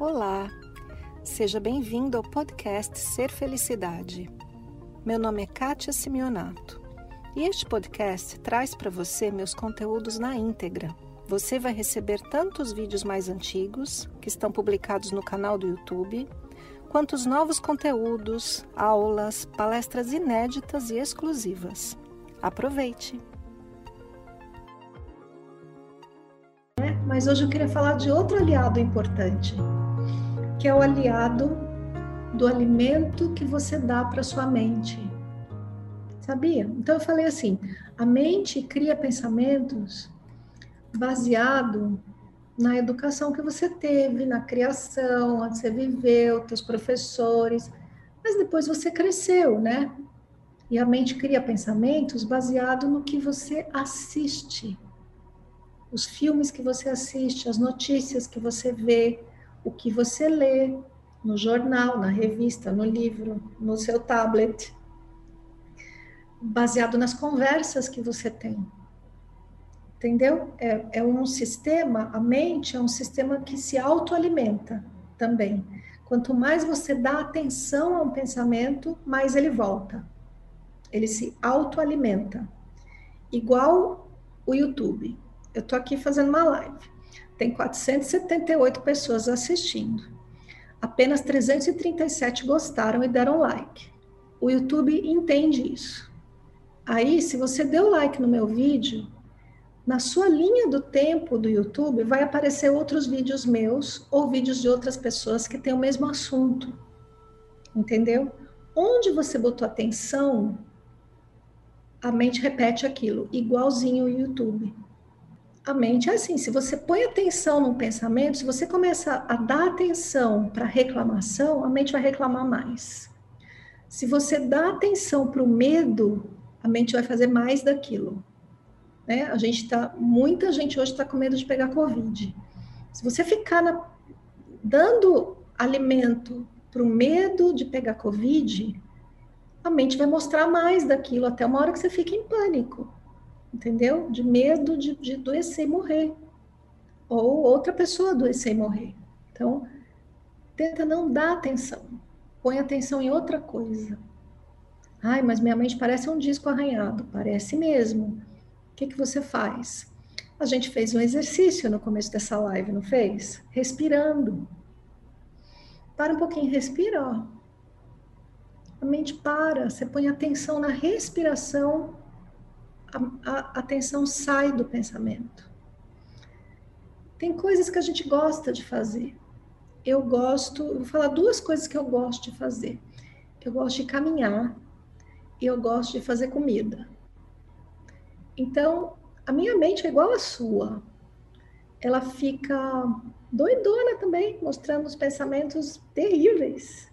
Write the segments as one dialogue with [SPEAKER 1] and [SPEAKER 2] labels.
[SPEAKER 1] Olá, seja bem-vindo ao podcast Ser Felicidade. Meu nome é Kátia Simeonato e este podcast traz para você meus conteúdos na íntegra. Você vai receber tanto os vídeos mais antigos, que estão publicados no canal do YouTube, quanto os novos conteúdos, aulas, palestras inéditas e exclusivas. Aproveite!
[SPEAKER 2] Mas hoje eu queria falar de outro aliado importante, que é o aliado do alimento que você dá para sua mente. Sabia? Então eu falei assim: a mente cria pensamentos baseado na educação que você teve, na criação, onde você viveu, teus professores, mas depois você cresceu, né? E a mente cria pensamentos baseado no que você assiste. Os filmes que você assiste, as notícias que você vê, o que você lê no jornal, na revista, no livro, no seu tablet, baseado nas conversas que você tem. Entendeu? É, é um sistema, a mente é um sistema que se autoalimenta também. Quanto mais você dá atenção a um pensamento, mais ele volta. Ele se autoalimenta. Igual o YouTube. Eu estou aqui fazendo uma live tem 478 pessoas assistindo. Apenas 337 gostaram e deram like. O YouTube entende isso. Aí, se você deu like no meu vídeo, na sua linha do tempo do YouTube vai aparecer outros vídeos meus ou vídeos de outras pessoas que têm o mesmo assunto. Entendeu? Onde você botou atenção, a mente repete aquilo, igualzinho o YouTube a mente é assim: se você põe atenção no pensamento, se você começa a dar atenção para reclamação, a mente vai reclamar mais. Se você dá atenção para o medo, a mente vai fazer mais daquilo. Né? A gente tá, muita gente hoje está com medo de pegar Covid. Se você ficar na, dando alimento para o medo de pegar Covid, a mente vai mostrar mais daquilo até uma hora que você fica em pânico entendeu? De medo de, de adoecer e morrer. Ou outra pessoa adoecer e morrer. Então, tenta não dar atenção. Põe atenção em outra coisa. Ai, mas minha mente parece um disco arranhado. Parece mesmo. O que, que você faz? A gente fez um exercício no começo dessa live, não fez? Respirando. Para um pouquinho, respira, ó. A mente para, você põe atenção na respiração a, a atenção sai do pensamento. Tem coisas que a gente gosta de fazer. Eu gosto, vou falar duas coisas que eu gosto de fazer. Eu gosto de caminhar e eu gosto de fazer comida. Então, a minha mente é igual à sua. Ela fica doidona também, mostrando os pensamentos terríveis.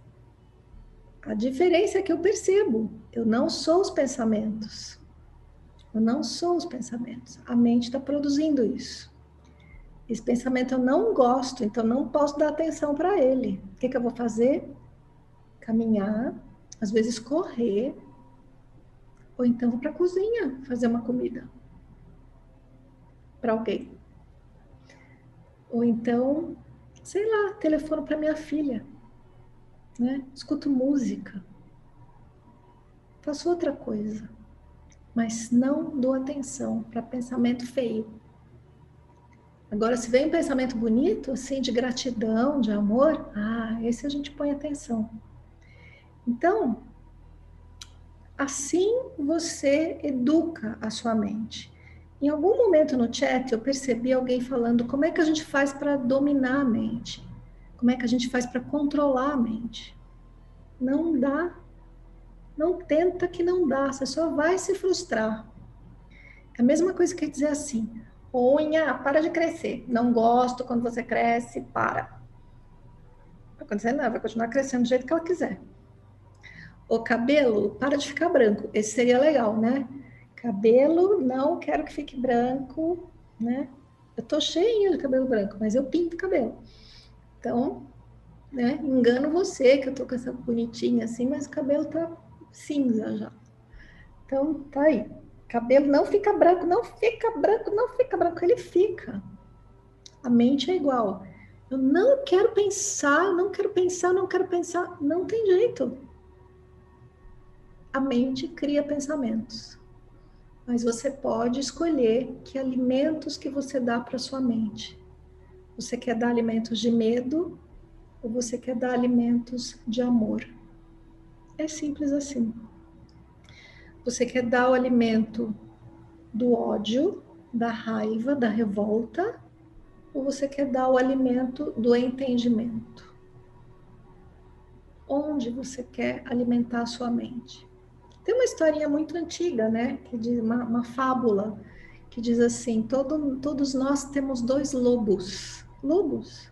[SPEAKER 2] A diferença é que eu percebo, eu não sou os pensamentos. Eu não sou os pensamentos. A mente está produzindo isso. Esse pensamento eu não gosto, então não posso dar atenção para ele. O que, que eu vou fazer? Caminhar, às vezes correr, ou então vou para a cozinha fazer uma comida para alguém. Ou então, sei lá, telefono para minha filha, né? Escuto música. Faço outra coisa mas não dou atenção para pensamento feio. Agora, se vem um pensamento bonito, assim, de gratidão, de amor, ah, esse a gente põe atenção. Então, assim você educa a sua mente. Em algum momento no chat eu percebi alguém falando como é que a gente faz para dominar a mente, como é que a gente faz para controlar a mente. Não dá não tenta que não dá, você só vai se frustrar. É a mesma coisa que dizer assim: unha, para de crescer. Não gosto quando você cresce, para. Vai acontecer nada, vai continuar crescendo do jeito que ela quiser. O cabelo, para de ficar branco. Esse seria legal, né? Cabelo, não quero que fique branco, né? Eu tô cheinha de cabelo branco, mas eu pinto cabelo. Então, né? Engano você que eu tô com essa bonitinha assim, mas o cabelo tá cinza já. Então, tá aí. Cabelo não fica branco, não fica branco, não fica branco, ele fica. A mente é igual. Eu não quero pensar, não quero pensar, não quero pensar. Não tem jeito. A mente cria pensamentos. Mas você pode escolher que alimentos que você dá para sua mente. Você quer dar alimentos de medo ou você quer dar alimentos de amor? É simples assim. Você quer dar o alimento do ódio, da raiva, da revolta, ou você quer dar o alimento do entendimento? Onde você quer alimentar a sua mente? Tem uma historinha muito antiga, né? Que diz uma, uma fábula que diz assim: todo, todos nós temos dois lobos. Lobos.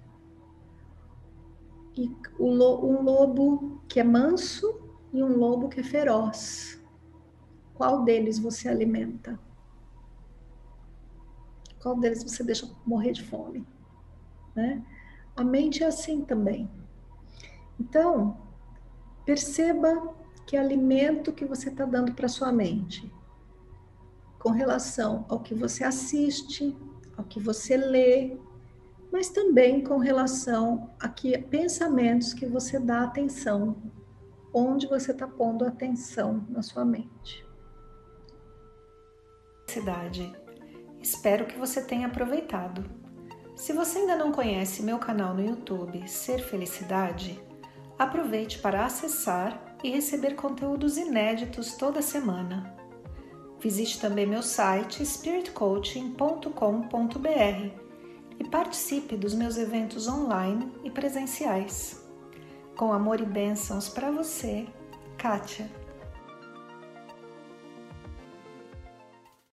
[SPEAKER 2] E um lobo que é manso e um lobo que é feroz. Qual deles você alimenta? Qual deles você deixa morrer de fome? Né? A mente é assim também. Então, perceba que alimento que você está dando para sua mente, com relação ao que você assiste, ao que você lê, mas também com relação a que pensamentos que você dá atenção, onde você está pondo atenção na sua mente.
[SPEAKER 1] Cidade Espero que você tenha aproveitado. Se você ainda não conhece meu canal no YouTube Ser Felicidade, aproveite para acessar e receber conteúdos inéditos toda semana. Visite também meu site spiritcoaching.com.br e participe dos meus eventos online e presenciais. Com amor e bênçãos para você, Kátia.